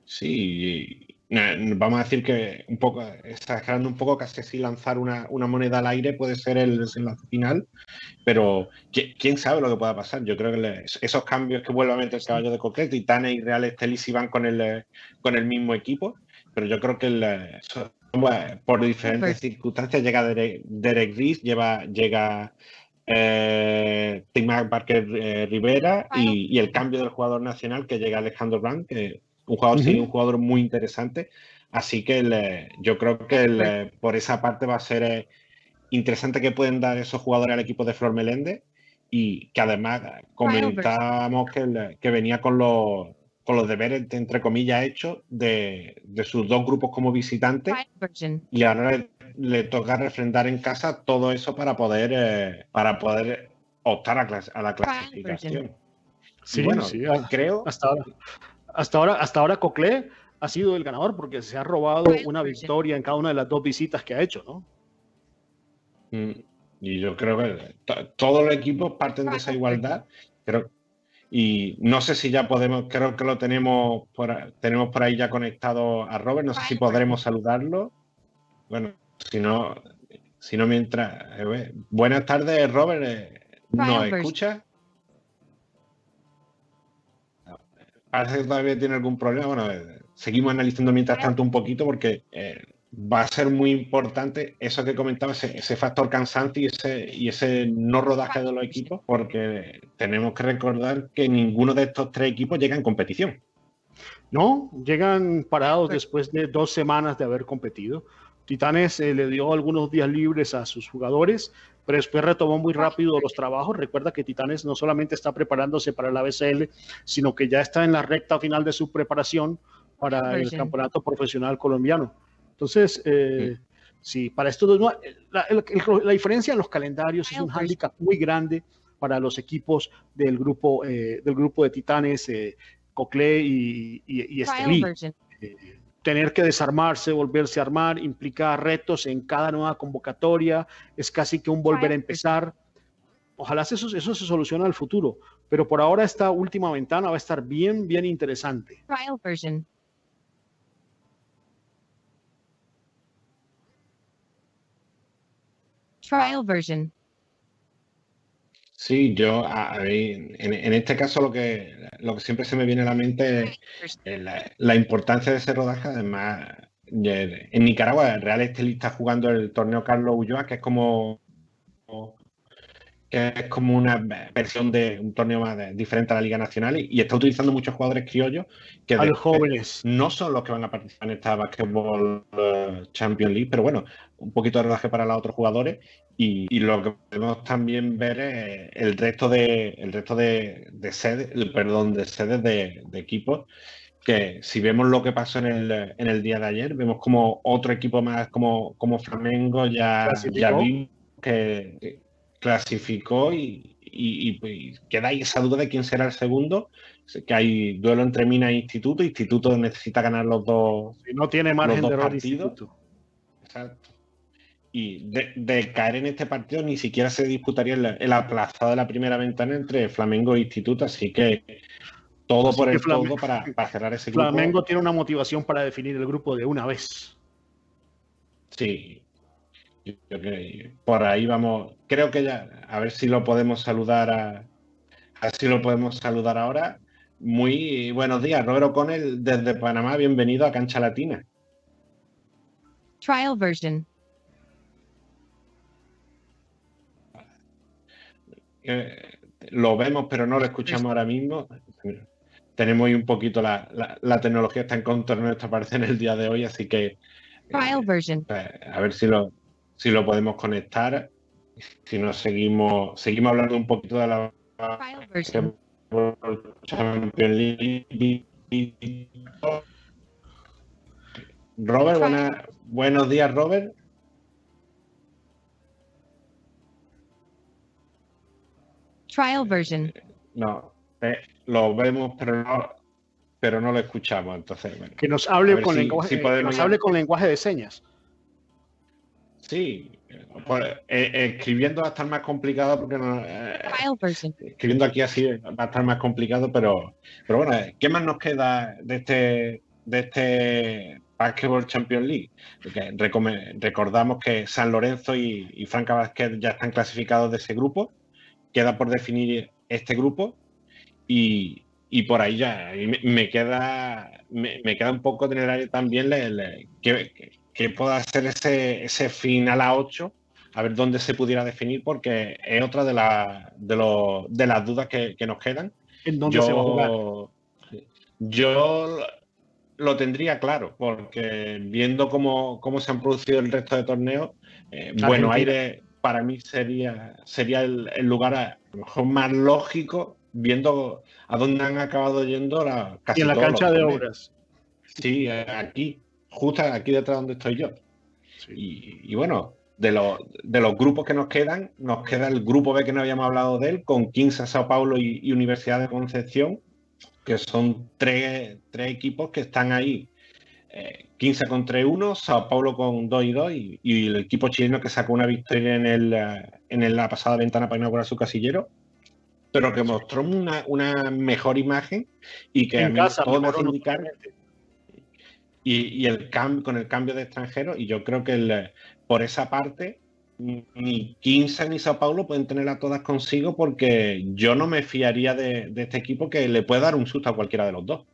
Sí, vamos a decir que un poco, exagerando un poco, casi si lanzar una, moneda al aire puede ser el desenlace final, pero quién sabe lo que pueda pasar. Yo creo que esos cambios que vuelve a meter el caballo de Coquete, Titane y Real Estelis van con el, con el mismo equipo, pero yo creo que por diferentes circunstancias llega Derek, Derek lleva, llega eh, Tim Parker eh, Rivera y, el cambio del jugador nacional que llega Alejandro Blanc, que un jugador, un jugador muy interesante. Así que yo creo que por esa parte va a ser eh, interesante que pueden dar esos jugadores al equipo de Flor Melende y que además comentábamos que, que venía con los, con los deberes, entre comillas, hechos de, sus dos grupos como visitantes y ahora le, toca refrendar en casa todo eso para poder, eh, para poder optar a, la clasificación. Sí, bueno, sí, creo. Hasta ahora hasta ahora, hasta ahora Cocle ha sido el ganador porque se ha robado una victoria en cada una de las dos visitas que ha hecho, ¿no? Mm, y yo creo que todos los equipos parten de esa igualdad. Pero, y no sé si ya podemos, creo que lo tenemos por, tenemos por ahí ya conectado a Robert, no sé si podremos saludarlo. Bueno, si no, si no mientras... Eh, buenas tardes, Robert. Eh, ¿Nos escucha? parece que todavía tiene algún problema. Bueno, eh, seguimos analizando mientras tanto un poquito porque eh, va a ser muy importante eso que comentaba, ese, factor cansancio y ese, y ese no rodaje de los equipos, porque tenemos que recordar que ninguno de estos tres equipos llega en competición. No, llegan parados después de dos semanas de haber competido. Titanes eh, le dio algunos días libres a sus jugadores, pero después retomó muy rápido los trabajos. Recuerda que Titanes no solamente está preparándose para la BCL, sino que ya está en la recta final de su preparación para el campeonato profesional colombiano. Entonces, eh, sí. para esto la, la, diferencia en los calendarios es un hándicap muy grande para los equipos del grupo, eh, del grupo de Titanes, eh, Cocle y, y, y Estelí tener que desarmarse, volverse a armar, implica retos en cada nueva convocatoria, es casi que un volver a empezar. Ojalá eso, eso se solucione al futuro, pero por ahora esta última ventana va a estar bien, bien interesante. Trial version. Trial version. Sí, yo, en, este caso lo que, lo que siempre se me viene a la mente es la, importancia de ese rodaje. Además, en Nicaragua, el Real Estelí está jugando el torneo Carlos Ulloa, que es como que es como una versión de un torneo más diferente a la Liga Nacional y, está utilizando muchos jugadores criollos que a los jóvenes. no son los que van a participar en esta Basketball uh, Champions League, pero bueno, un poquito de rodaje para los otros jugadores y, lo que podemos también ver es el resto de el resto de, de sedes, perdón, de sedes de, equipos que si vemos lo que pasó en el, en el día de ayer, vemos como otro equipo más como, como Flamengo ya, ya vimos que, clasificó y, queda ahí esa duda de quién será el segundo. Que hay duelo entre Mina e Instituto. Instituto necesita ganar los dos. no tiene margen de error Instituto. Exacto. y de, de caer en este partido ni siquiera se disputaría el, el aplazado de la primera ventana entre Flamengo e Instituto, así que todo Así por que el Flamengo- todo para, para cerrar ese grupo. Flamengo tiene una motivación para definir el grupo de una vez. Sí. Yo creo que por ahí vamos. Creo que ya, a ver si lo podemos saludar a, a si lo podemos saludar ahora. Muy buenos días, Robert O'Connell desde Panamá, bienvenido a Cancha Latina. Trial version. Eh, lo vemos, pero no lo escuchamos ahora mismo. Tenemos ahí un poquito la, la- la tecnología está en contra de nuestra parte en el día de hoy, así que Trial version. pues, a ver si lo, si lo podemos conectar. Si no, seguimos, seguimos hablando un poquito de la Trial version. Champions League. Robert, buena- buenos días, Robert. Trial version. No, eh, lo vemos, pero no, pero no lo escuchamos. Entonces, bueno. Que nos hable, con, si- lenguaje, si eh, que nos hable con lenguaje de señas. Sí, pues, eh, escribiendo va a estar más complicado porque no, eh, escribiendo aquí así va a estar más complicado, pero, pero bueno, eh, ¿qué más nos queda de este, de este Basketball Champions League? Porque recordamos que San Lorenzo y, y Franca Vázquez ya están clasificados de ese grupo, queda por definir este grupo y, y por ahí ya y me, me queda me, me queda un poco tener también le- le- que, que- pueda ser ese, ese final a 8 a ver dónde se pudiera definir, porque es otra de, la- de, los- de las dudas que, que nos quedan. ¿En dónde se va a jugar? yo lo tendría claro, porque viendo cómo, cómo se han producido el resto de torneos, eh, Buenos. Aires para mí sería, sería el, el lugar a, lo mejor más lógico, viendo a dónde han acabado yendo la, casi Y en la todos cancha de obras. Sí, eh, aquí, justo aquí detrás donde estoy yo. Y, y bueno, de los, de los grupos que nos quedan, nos queda el grupo B que no habíamos hablado de él, con 15 Sao Paulo y, y Universidad de Concepción, que son tres, tres equipos que están ahí. Eh, 15 con 3-1, Sao Paulo con 2 y 2, y, y el equipo chileno que sacó una victoria en, el, en la pasada ventana para inaugurar su casillero, pero que mostró una, una mejor imagen y que a En mí casa, todo me hace indicar. Y, y el cam- con el cambio de extranjero, y yo creo que el, por esa parte, ni 15 ni Sao Paulo pueden tenerla todas consigo porque yo no me fiaría de, de este equipo que le puede dar un susto a cualquiera de los dos.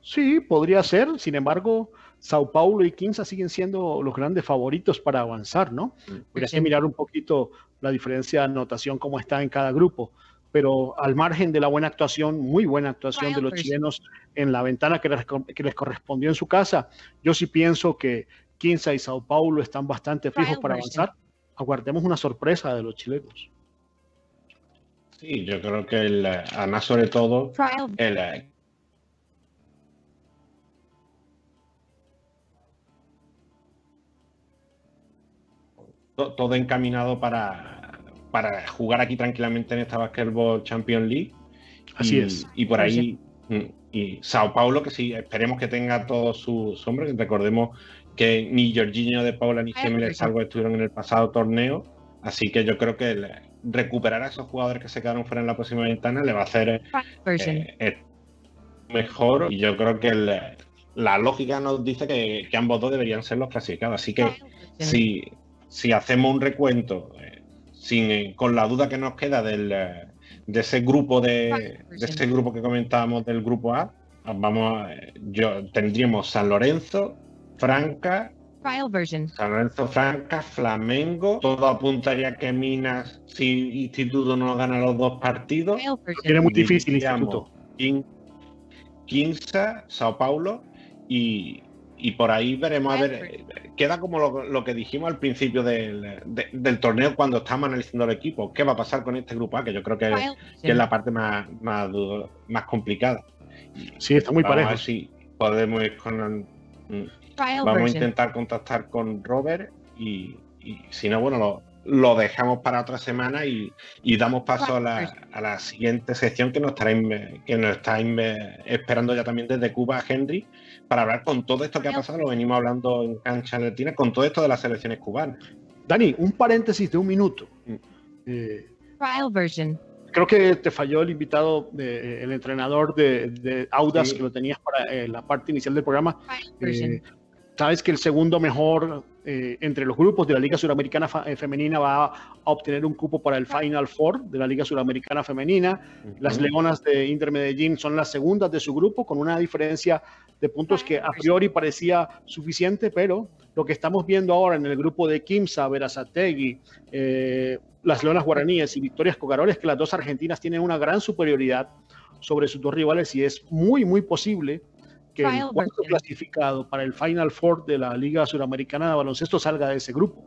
Sí, podría ser. Sin embargo, Sao Paulo y Quinza siguen siendo los grandes favoritos para avanzar, ¿no? Habría que mirar un poquito la diferencia de anotación, cómo está en cada grupo. Pero al margen de la buena actuación, muy buena actuación de los chilenos en la ventana que les, que les correspondió en su casa, yo sí pienso que Quinza y Sao Paulo están bastante fijos para avanzar. Aguardemos una sorpresa de los chilenos. Sí, yo creo que el, además sobre todo el, todo encaminado para, para jugar aquí tranquilamente en esta Basketball Champions League. Así y, es. Y por ahí, mm, y Sao Paulo, que sí, esperemos que tenga todo su sombra. Recordemos que ni Jorginho de Paula ni Ay, Gemel perfecto. Salvo estuvieron en el pasado torneo. Así que yo creo que el- recuperar a esos jugadores que se quedaron fuera en la próxima ventana le va a hacer eh, es mejor y yo creo que el- la lógica nos dice que, que ambos dos deberían ser los clasificados. Así que si hacemos un recuento eh, sin, eh, con la duda que nos queda del, eh, de ese grupo de, de ese grupo que comentábamos del grupo A, vamos a- yo tendríamos San Lorenzo, Franca, Trial version. San Lorenzo Franca, Flamengo, todo apuntaría que Minas, si Instituto no gana los dos partidos, version. muy difícil instituto. Quin- Quinza, Sao Paulo y, y por ahí veremos, a ver, eh, queda como lo, lo que dijimos al principio del, de- del torneo cuando estábamos analizando el equipo, qué va a pasar con este grupo A, que yo creo que, es la parte más, más, más complicada. Sí, está muy parejo. ver si podemos ir con... mm, Trial Vamos a intentar contactar con Robert y, y si no, bueno, lo, lo dejamos para otra semana y, y damos paso a la, a la siguiente sección que nos, estará que nos está esperando ya también desde Cuba Henry para hablar con todo esto que ha pasado, lo venimos hablando en cancha latina, con todo esto de las selecciones cubanas. Dani, un paréntesis de un minuto. Eh, Trial version. creo que te falló el invitado, de- el entrenador de, de Audas, Sí. que lo tenías para eh, la parte inicial del programa. Trial version. Eh, Sabes que el segundo mejor eh, entre los grupos de la Liga Suramericana eh, Femenina va a obtener un cupo para el Final Four de la Liga Suramericana Femenina. Las. Leonas de Inter Medellín son las segundas de su grupo con una diferencia de puntos que a priori parecía suficiente, pero lo que estamos viendo ahora en el grupo de Kimsa, Verazategui, eh, las Leonas Guaraníes y Victorias Cogarol es que las dos argentinas tienen una gran superioridad sobre sus dos rivales y es muy, muy posible que el cuarto version. clasificado para el Final Four de la Liga Suramericana de Baloncesto salga de ese grupo.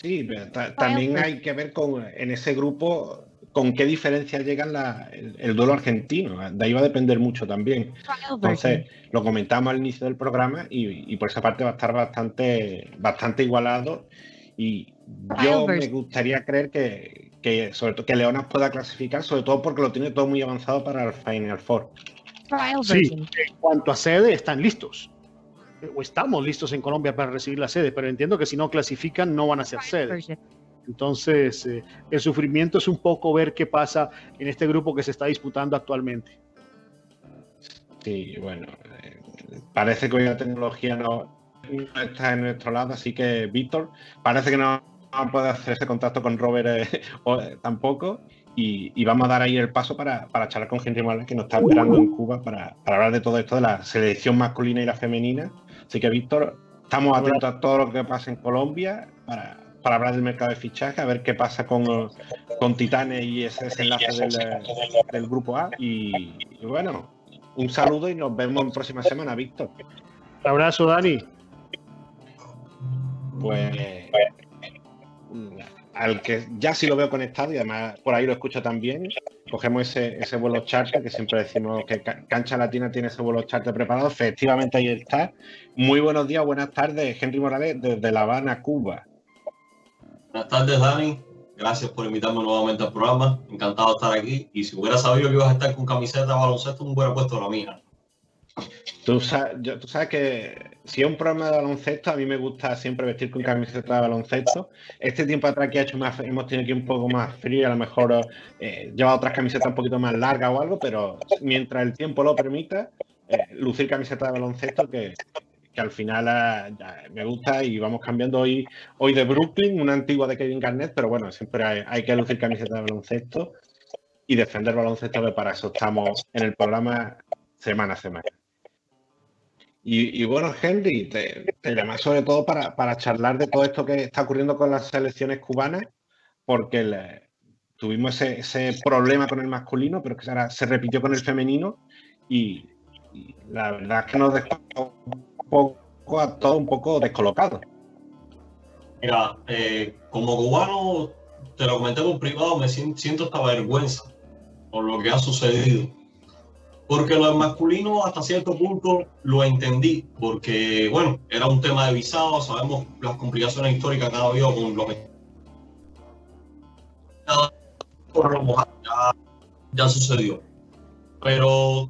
Sí, pero ta- también hay que ver con en ese grupo con qué diferencia llegan la- el, el duelo argentino. De ahí va a depender mucho también. Entonces, lo comentamos al inicio del programa y, y por esa parte va a estar bastante, bastante igualado. Y yo me gustaría creer que, que sobre todo que Leonas pueda clasificar, sobre todo porque lo tiene todo muy avanzado para el Final Four. Trial Sí, en cuanto a sede, están listos. O estamos listos en Colombia para recibir la sede, pero entiendo que si no clasifican no van a ser sede. version. Entonces, eh, el sufrimiento es un poco ver qué pasa en este grupo que se está disputando actualmente. Sí, bueno, eh, parece que hoy la tecnología no, no está en nuestro lado, así que Víctor, parece que no, no puede hacer ese contacto con Robert eh, o, eh, tampoco. Y, y vamos a dar ahí el paso para, para charlar con Henry Morales, que nos está esperando en Cuba para, para hablar de todo esto de la selección masculina y la femenina. Así que, Víctor, estamos atentos a todo lo que pasa en Colombia para, para hablar del mercado de fichaje, a ver qué pasa con, con Titanes y ese desenlace del, del grupo A. Y, y bueno, un saludo y nos vemos en próxima semana, Víctor. Un abrazo, Dani. Pues al que ya sí lo veo conectado y además por ahí lo escucho también, cogemos ese, ese vuelo charter que siempre decimos que Ca- Cancha Latina tiene ese vuelo charter preparado. Efectivamente ahí está. Muy buenos días, buenas tardes, Henry Morales desde La Habana, Cuba. Buenas tardes, Dani. Gracias por invitarme nuevamente al programa. Encantado de estar aquí. Y si hubiera sabido que ibas a estar con camiseta de baloncesto, me hubiera puesto la mía. Tú sabes, que si es un programa de baloncesto, a mí me gusta siempre vestir con camiseta de baloncesto. Este tiempo atrás que ha hecho más, hemos tenido aquí un poco más frío, a lo mejor eh, lleva otras camisetas un poquito más largas o algo, pero mientras el tiempo lo permita, eh, lucir camiseta de baloncesto que, que al final ya me gusta y vamos cambiando hoy, hoy de Brooklyn, una antigua de Kevin Garnett, pero bueno, siempre hay, hay que lucir camiseta de baloncesto y defender baloncesto, que para eso estamos en el programa semana a semana. Y, bueno, Henry, te, te llamé sobre todo para, para charlar de todo esto que está ocurriendo con las selecciones cubanas, porque tuvimos ese, ese problema con el masculino, pero que ahora se repitió con el femenino y, la verdad es que nos dejó un poco a todos un poco descolocados. Mira, eh, como cubano, te lo comenté por privado, me sien- siento esta vergüenza por lo que ha sucedido. Porque lo masculino hasta cierto punto lo entendí, porque bueno, era un tema de visado, sabemos las complicaciones históricas que ha habido con los ya, ya sucedió. Pero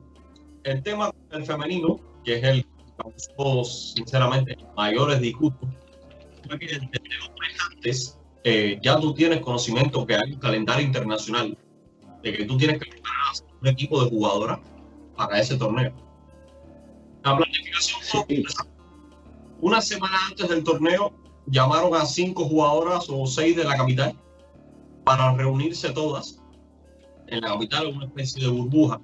el tema del femenino, que es el que causó sinceramente mayores disgustos, fue que desde antes eh, ya tú tienes conocimiento que hay un calendario internacional, de que tú tienes que preparar un equipo de jugadoras para ese torneo. La planificación fue Sí. una semana antes del torneo llamaron a cinco jugadoras o seis de la capital para reunirse todas en la capital en una especie de burbuja.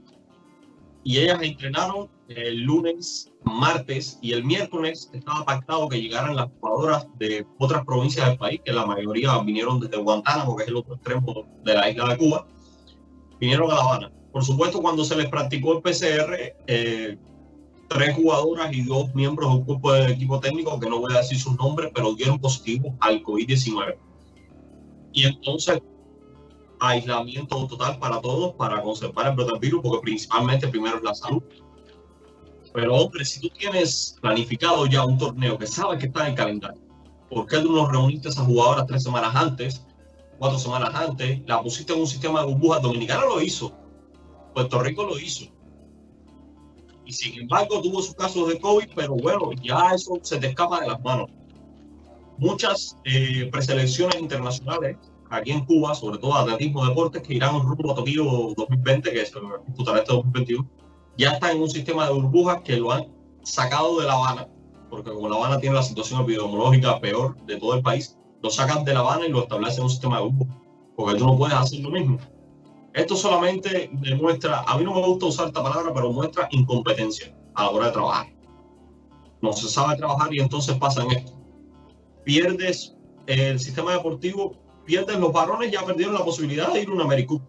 Y ellas entrenaron el lunes, martes y el miércoles estaba pactado que llegaran las jugadoras de otras provincias del país, que la mayoría vinieron desde Guantánamo, que es el otro extremo de la isla de Cuba, vinieron a La Habana. Por supuesto, cuando se les practicó el PCR, eh, tres jugadoras y dos miembros de un cuerpo de equipo técnico, que no voy a decir sus nombres, pero dieron positivo al COVID-19. Y entonces, aislamiento total para todos, para conservar el brote del virus, porque principalmente primero es la salud. Pero hombre, si tú tienes planificado ya un torneo que sabes que está en el calendario, ¿por qué tú no reuniste a esas jugadoras tres semanas antes, cuatro semanas antes, la pusiste en un sistema de burbujas? Dominicana lo hizo, Puerto Rico lo hizo. Y sin embargo tuvo sus casos de COVID, pero bueno, ya eso se te escapa de las manos. muchas eh, preselecciones internacionales aquí en Cuba, sobre todo atletismo deportes, que irán rumbo a Tokio 2020, que se disputará este 2021, ya están en un sistema de burbujas que lo han sacado de La Habana, porque como La Habana tiene la situación epidemiológica peor de todo el país, lo sacan de La Habana y lo establecen en un sistema de burbujas, porque tú no puedes hacer lo mismo. Esto solamente demuestra, a mí no me gusta usar esta palabra, pero muestra incompetencia a la hora de trabajar. No se sabe trabajar y entonces pasa en esto. Pierdes el sistema deportivo, pierdes los varones, ya perdieron la posibilidad de ir a un Americup.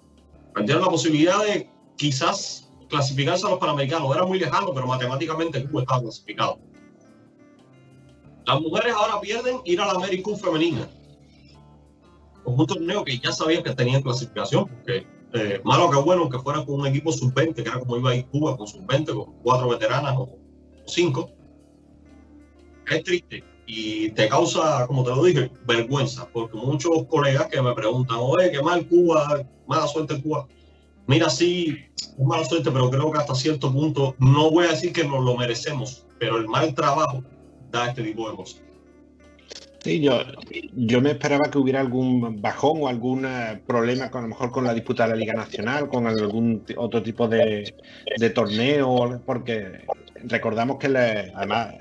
Perdieron la posibilidad de quizás clasificarse a los Panamericanos. Era muy lejano, pero matemáticamente Cuba estaba clasificado. Las mujeres ahora pierden ir a la Americup femenina. Con un torneo que ya sabían que tenían clasificación, porque eh, malo que bueno que fuera con un equipo sub-20, que era como iba a ir Cuba con sub-20, con cuatro veteranas o cinco. Es triste y te causa, como te lo dije, vergüenza, porque muchos colegas que me preguntan, oye, qué mal Cuba, mala suerte Cuba. Mira, sí, es mala suerte, pero creo que hasta cierto punto, no voy a decir que nos lo merecemos, pero el mal trabajo da este tipo de cosas. Sí, yo, yo me esperaba que hubiera algún bajón o algún eh, problema con a lo mejor con la disputa de la Liga Nacional, con algún otro tipo de, torneo, porque recordamos que le- además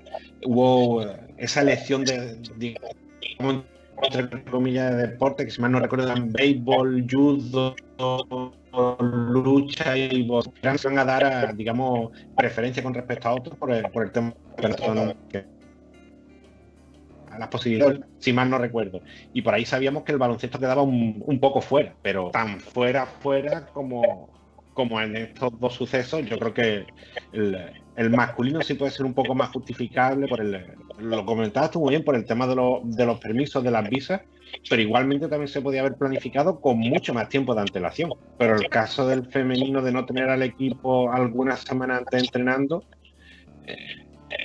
hubo eh, esa elección de, digamos, entre comillas, de deporte, que si mal no recuerdo eran béisbol, judo, lucha y boxeo, se van a dar, a, digamos, preferencia con respecto a otros por el, por el tema que las posibilidades, si mal no recuerdo. Y por ahí sabíamos que el baloncesto quedaba un, un poco fuera, pero tan fuera, fuera como, como en estos dos sucesos, yo creo que el, el masculino sí puede ser un poco más justificable por el, lo comentabas tú muy bien, por el tema de, los- de los permisos de las visas, pero igualmente también se podía haber planificado con mucho más tiempo de antelación. Pero el caso del femenino de no tener al equipo algunas semanas antes entrenando, eh,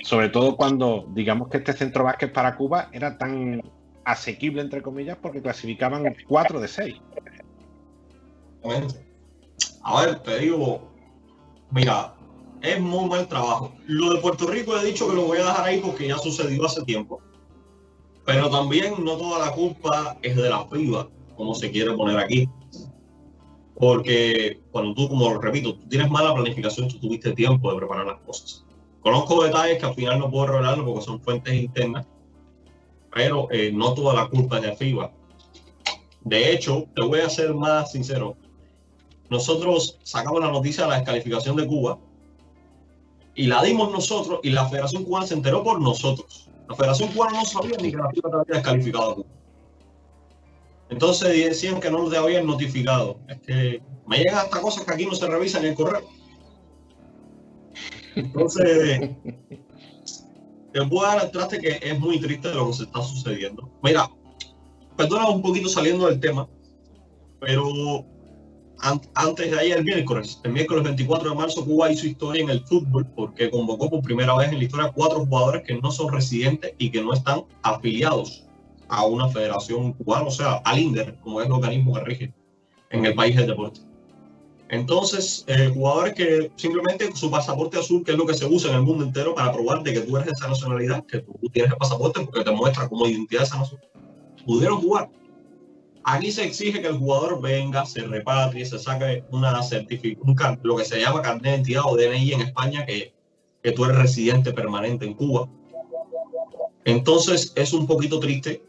sobre todo cuando digamos que este centro básquet para Cuba era tan asequible, entre comillas, porque clasificaban 4 de 6. Exactamente. A ver, te digo, mira, es muy mal trabajo. Lo de Puerto Rico he dicho que lo voy a dejar ahí porque ya sucedió hace tiempo. Pero también no toda la culpa es de la FIBA, como se quiere poner aquí. Porque cuando tú, como repito, tú tienes mala planificación, tú tuviste tiempo de preparar las cosas. Conozco detalles que al final no puedo revelarlo porque son fuentes internas, pero eh, no toda la culpa es de FIBA. De hecho, te voy a ser más sincero. Nosotros sacamos la noticia de la descalificación de Cuba y la dimos nosotros y la Federación Cubana se enteró por nosotros. La Federación Cubana no sabía ni que la FIBA te había descalificado a Cuba. Entonces decían que no te habían notificado. Es que me llegan hasta cosas que aquí no se revisan en el correo. Entonces, te voy a dar al traste que es muy triste lo que se está sucediendo. Mira, perdona un poquito saliendo del tema, pero an- antes de ayer, el miércoles, el miércoles 24 de marzo, Cuba hizo historia en el fútbol porque convocó por primera vez en la historia cuatro jugadores que no son residentes y que no están afiliados a una federación cubana, o sea, al INDER, como es el organismo que rige en el país del deporte. Entonces, eh, jugadores que simplemente su pasaporte azul, que es lo que se usa en el mundo entero para probar de que tú eres esa nacionalidad, que tú tienes el pasaporte porque te muestra como identidad de esa nación, pudieron jugar. Aquí se exige que el jugador venga, se repatrie, se saque una certificación, lo que se llama carnet de identidad o DNI en España, que, que tú eres residente permanente en Cuba. Entonces es un poquito triste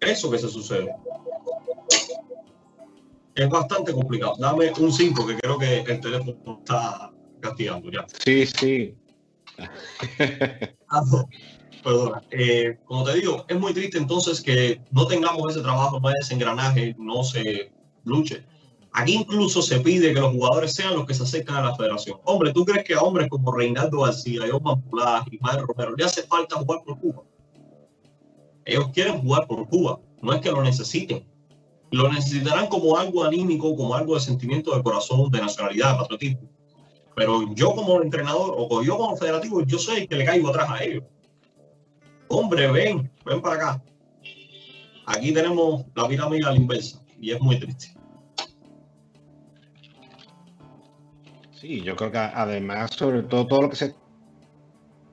eso que se sucede. Es bastante complicado. Dame un 5, que creo que el teléfono está castigando ya. Sí, sí. Ah, no. Perdona. Eh, como te digo, es muy triste entonces que no tengamos ese trabajo, no hay ese engranaje, no se luche. Aquí incluso se pide que los jugadores sean los que se acercan a la federación. Hombre, ¿tú crees que a hombres como Reinaldo García, Osman Pulá y Mario Romero le hace falta jugar por Cuba? Ellos quieren jugar por Cuba, no es que lo necesiten. Lo necesitarán como algo anímico, como algo de sentimiento de corazón, de nacionalidad, de patriotismo. Pero yo como entrenador o yo como federativo, yo el que le caigo atrás a ellos. Hombre, ven, ven para acá. Aquí tenemos la pirámide a la inversa y es muy triste. Sí, yo creo que además, sobre todo, todo lo que se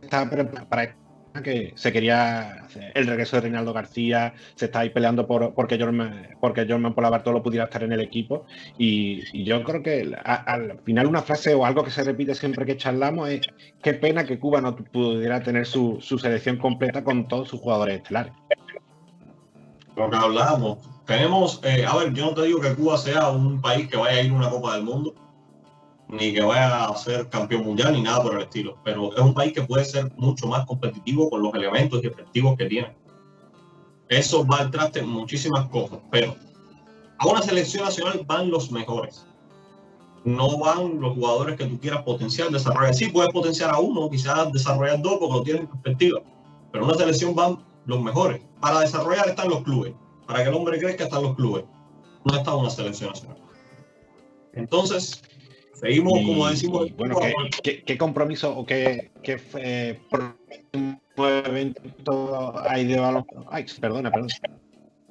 está preparando para que se quería el regreso de Reinaldo García, se está ahí peleando por porque Jorman, porque Jorman Polabartolo pudiera estar en el equipo. Y, yo creo que al final una frase o algo que se repite siempre que charlamos es qué pena que Cuba no pudiera tener su, su selección completa con todos sus jugadores estelares. Lo que hablábamos. Tenemos, eh, a ver, yo no te digo que Cuba sea un país que vaya a ir a una Copa del Mundo, ni que vaya a ser campeón mundial, ni nada por el estilo, pero es un país que puede ser mucho más competitivo con los elementos y efectivos que tiene. Eso va al traste en muchísimas cosas, pero a una selección nacional van los mejores. No van los jugadores que tú quieras potenciar, desarrollar. Sí, puedes potenciar a uno, quizás desarrollar dos porque lo tienes en perspectiva, pero una selección van los mejores. Para desarrollar están los clubes. Para que el hombre crezca están los clubes. No está una selección nacional. Entonces, seguimos, Y- como decimos, y, bueno, ¿qué, qué- qué compromiso o qué, qué eh, evento hay de baloncesto? Ay, perdona, perdona.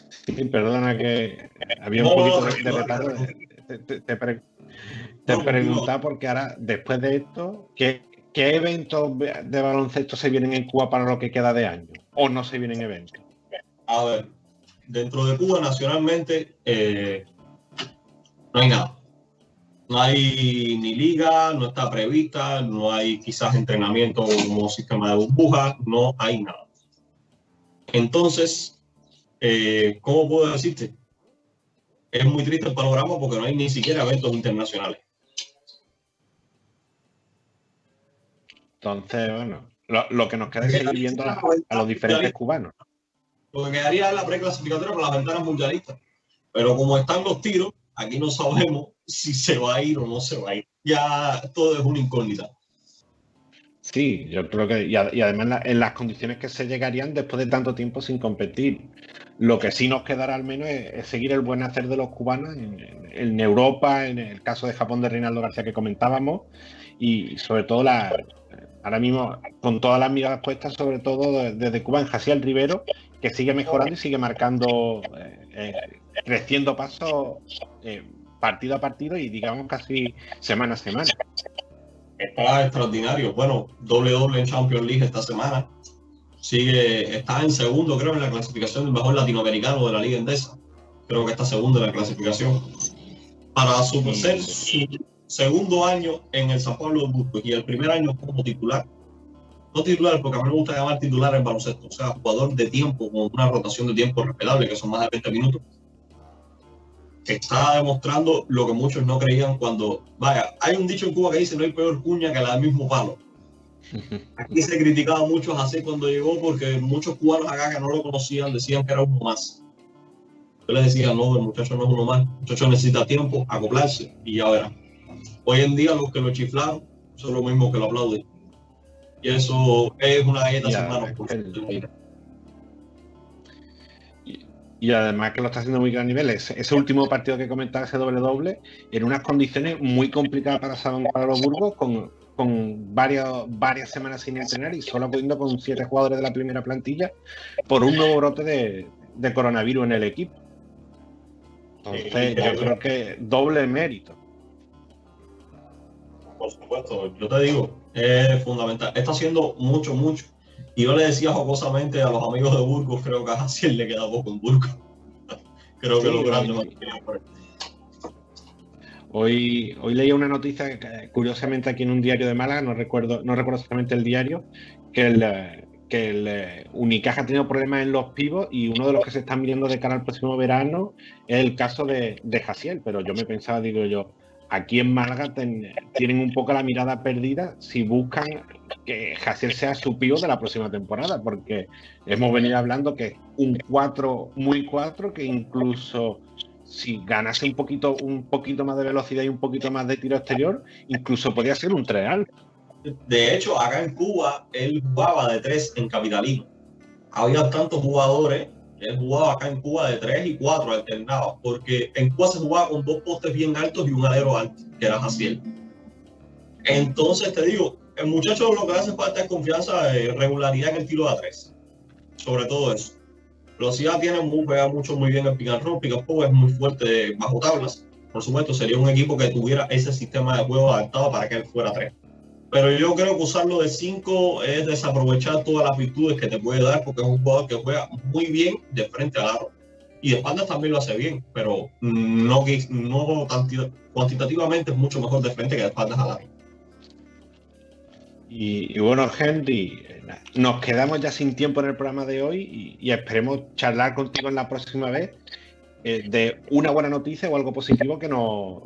Sí, perdona que había un No, poquito no, de, retardo. tranquilo. Te, te- te pre- te No, preguntaba porque ahora, después de esto, ¿qué, ¿qué eventos de baloncesto se vienen en Cuba para lo que queda de año? ¿O no se vienen eventos? a ver, dentro de Cuba nacionalmente eh, no hay nada. No hay ni liga, no está prevista, no hay quizás entrenamiento como sistema de burbujas, no hay nada. Entonces, eh, ¿cómo puedo decirte? Es muy triste el panorama porque no hay ni siquiera eventos internacionales. Entonces, bueno, lo, lo que nos queda es seguir viendo a, a los diferentes cubanos. Lo que quedaría es la preclasificatoria para las ventanas mundialistas. Pero como están los tiros, aquí no sabemos si se va a ir o no se va a ir. Ya todo es una incógnita. Sí, yo creo que, y, además en las condiciones que se llegarían después de tanto tiempo sin competir. Lo que sí nos quedará al menos es, seguir el buen hacer de los cubanos en, Europa, en el caso de Japón de Reinaldo García que comentábamos, y sobre todo la, ahora mismo con todas las miradas puestas, sobre todo de- desde Cuba en Jaciel Rivero, que sigue mejorando y sigue marcando, eh, eh, creciendo pasos eh, partido a partido y digamos casi semana a semana. Está extraordinario. Bueno, doble doble en Champions League esta semana. Sigue, está en segundo, creo, en la clasificación del mejor latinoamericano de la Liga Endesa. Creo que está segundo en la clasificación. Para su, ser su segundo año en el San Pablo de Burgos y el primer año como titular. No titular, porque a mí me gusta llamar titular en baloncesto. O sea, jugador de tiempo, con una rotación de tiempo respetable, que son más de 20 minutos. Está demostrando lo que muchos no creían cuando. Vaya, hay un dicho en Cuba que dice: no hay peor cuña que la del mismo palo. Aquí se criticaba mucho a Jacé cuando llegó porque muchos cubanos acá que no lo conocían decían que era uno más. Yo les decía, no, el muchacho no es uno más, el muchacho necesita tiempo, acoplarse y ya verán. Hoy en día los que lo chiflaron son lo mismo que lo aplauden. Y eso es una galleta sin manos. Y además que lo está haciendo muy gran nivel. Ese, ese último partido que comentaba, ese doble doble, en unas condiciones muy complicadas para, San- para los Burgos, con, con varias, varias semanas sin entrenar y solo pudiendo con siete jugadores de la primera plantilla por un nuevo brote de, de coronavirus en el equipo. Entonces, Sí, yo creo que doble mérito. Por supuesto, yo te digo, es fundamental. Está haciendo mucho, mucho. Y yo le decía jocosamente a los amigos de Burgos, creo que a Jaciel le queda poco en Burgos. creo que lo grande. Hoy, hoy leía una noticia, que, curiosamente aquí en un diario de Málaga, no recuerdo, no recuerdo exactamente el diario, que el, eh, que el eh, Unicaja ha tenido problemas en los pivos y uno de los que se están mirando de cara al próximo verano es el caso de, de Jaciel. Pero yo me pensaba, digo yo, aquí en Málaga ten- tienen un poco la mirada perdida si buscan que Jaciel sea su pío de la próxima temporada, porque hemos venido hablando que es un 4 muy 4 que incluso si ganase un poquito, un poquito más de velocidad y un poquito más de tiro exterior, incluso podría ser un 3 alto. De hecho, acá en Cuba, él jugaba de tres en Capitalino. Había tantos jugadores, él jugaba acá en Cuba de tres y cuatro, alternaba, porque en Cuba se jugaba con dos postes bien altos y un alero alto, que era Jaciel. Entonces, te digo, el muchacho lo que hace falta es confianza, eh, regularidad en el tiro de a tres. Sobre todo eso. Velocidad tiene muy, juega mucho muy bien el pick and es muy fuerte bajo tablas. Por supuesto, sería un equipo que tuviera ese sistema de juego adaptado para que él fuera tres. Pero yo creo que usarlo de 5 es desaprovechar todas las virtudes que te puede dar, porque es un jugador que juega muy bien de frente al aro. Y de espaldas también lo hace bien, pero no, no cuantitativamente es mucho mejor de frente que de espaldas al aro. Y, y bueno, Henry, eh, nos quedamos ya sin tiempo en el programa de hoy y, y esperemos charlar contigo en la próxima vez eh, de una buena noticia o algo positivo que nos,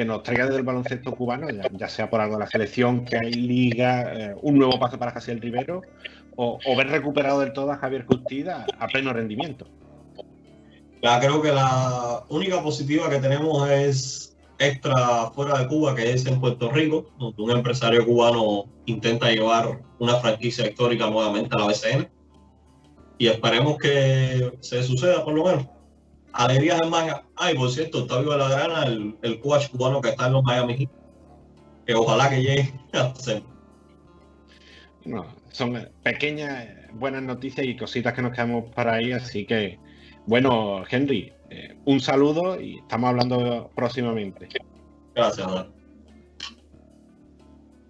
que nos traiga desde el baloncesto cubano, ya, sea por algo de la selección, que hay liga, eh, un nuevo paso para Jasiel Rivero o, o ver recuperado del todo a Javier Custida a pleno rendimiento. Ya creo que la única positiva que tenemos es extra fuera de Cuba, que es en Puerto Rico, donde un empresario cubano intenta llevar una franquicia histórica nuevamente a la BCN. Y esperemos que se suceda por lo menos. Alegrías en Maya. Ay, por cierto, Octavio de la Grana, el, el coach cubano que está en los Miami Heat, que ojalá que llegue a. No, son pequeñas, buenas noticias y cositas que nos quedamos para ahí, así que, bueno, Henry, eh, un saludo y estamos hablando próximamente. Gracias, Dan.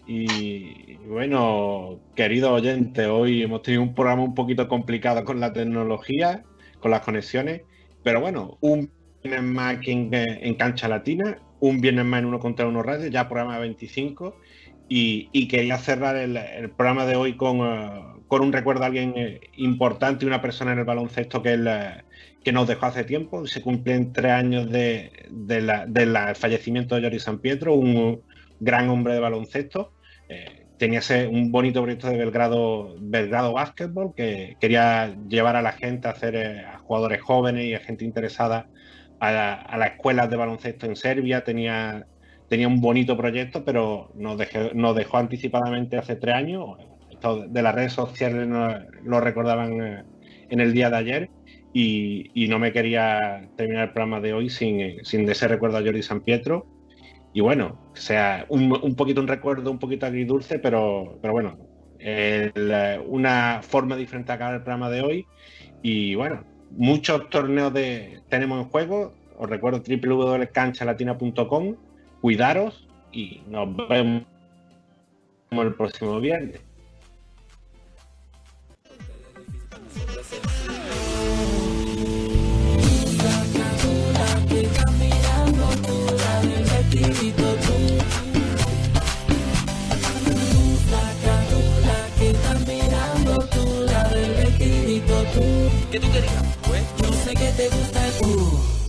Y bueno, querido oyente, hoy hemos tenido un programa un poquito complicado con la tecnología, con las conexiones, pero bueno, un viernes más en, en Cancha Latina, un viernes más en Uno contra Uno Radio, ya programa 25, y, y quería cerrar el, el programa de hoy con, eh, con un recuerdo a alguien eh, importante, una persona en el baloncesto que, eh, que nos dejó hace tiempo, se cumplen tres años de, de la- del fallecimiento de Jory San Pietro, un gran hombre de baloncesto. Eh, tenía un bonito proyecto de Belgrado, Belgrado Basketball que quería llevar a la gente a hacer eh, a jugadores jóvenes y a gente interesada a, la- a las escuelas de baloncesto en Serbia. Tenía, un bonito proyecto, pero nos dejó, anticipadamente hace tres años. Esto de las redes sociales lo recordaban eh, en el día de ayer. Y, no me quería terminar el programa de hoy sin, eh, sin ese recuerdo a Jordi San Pietro. Y bueno, o sea, un, un poquito un recuerdo, un poquito agridulce, pero, pero bueno, eh, una forma diferente de acabar el programa de hoy. Y bueno, muchos torneos de, tenemos en juego. Os recuerdo www.canchalatina.com. Cuidaros y nos vemos el próximo viernes. ¿Qué tú querías? Pues Yo sé que te gusta el uh.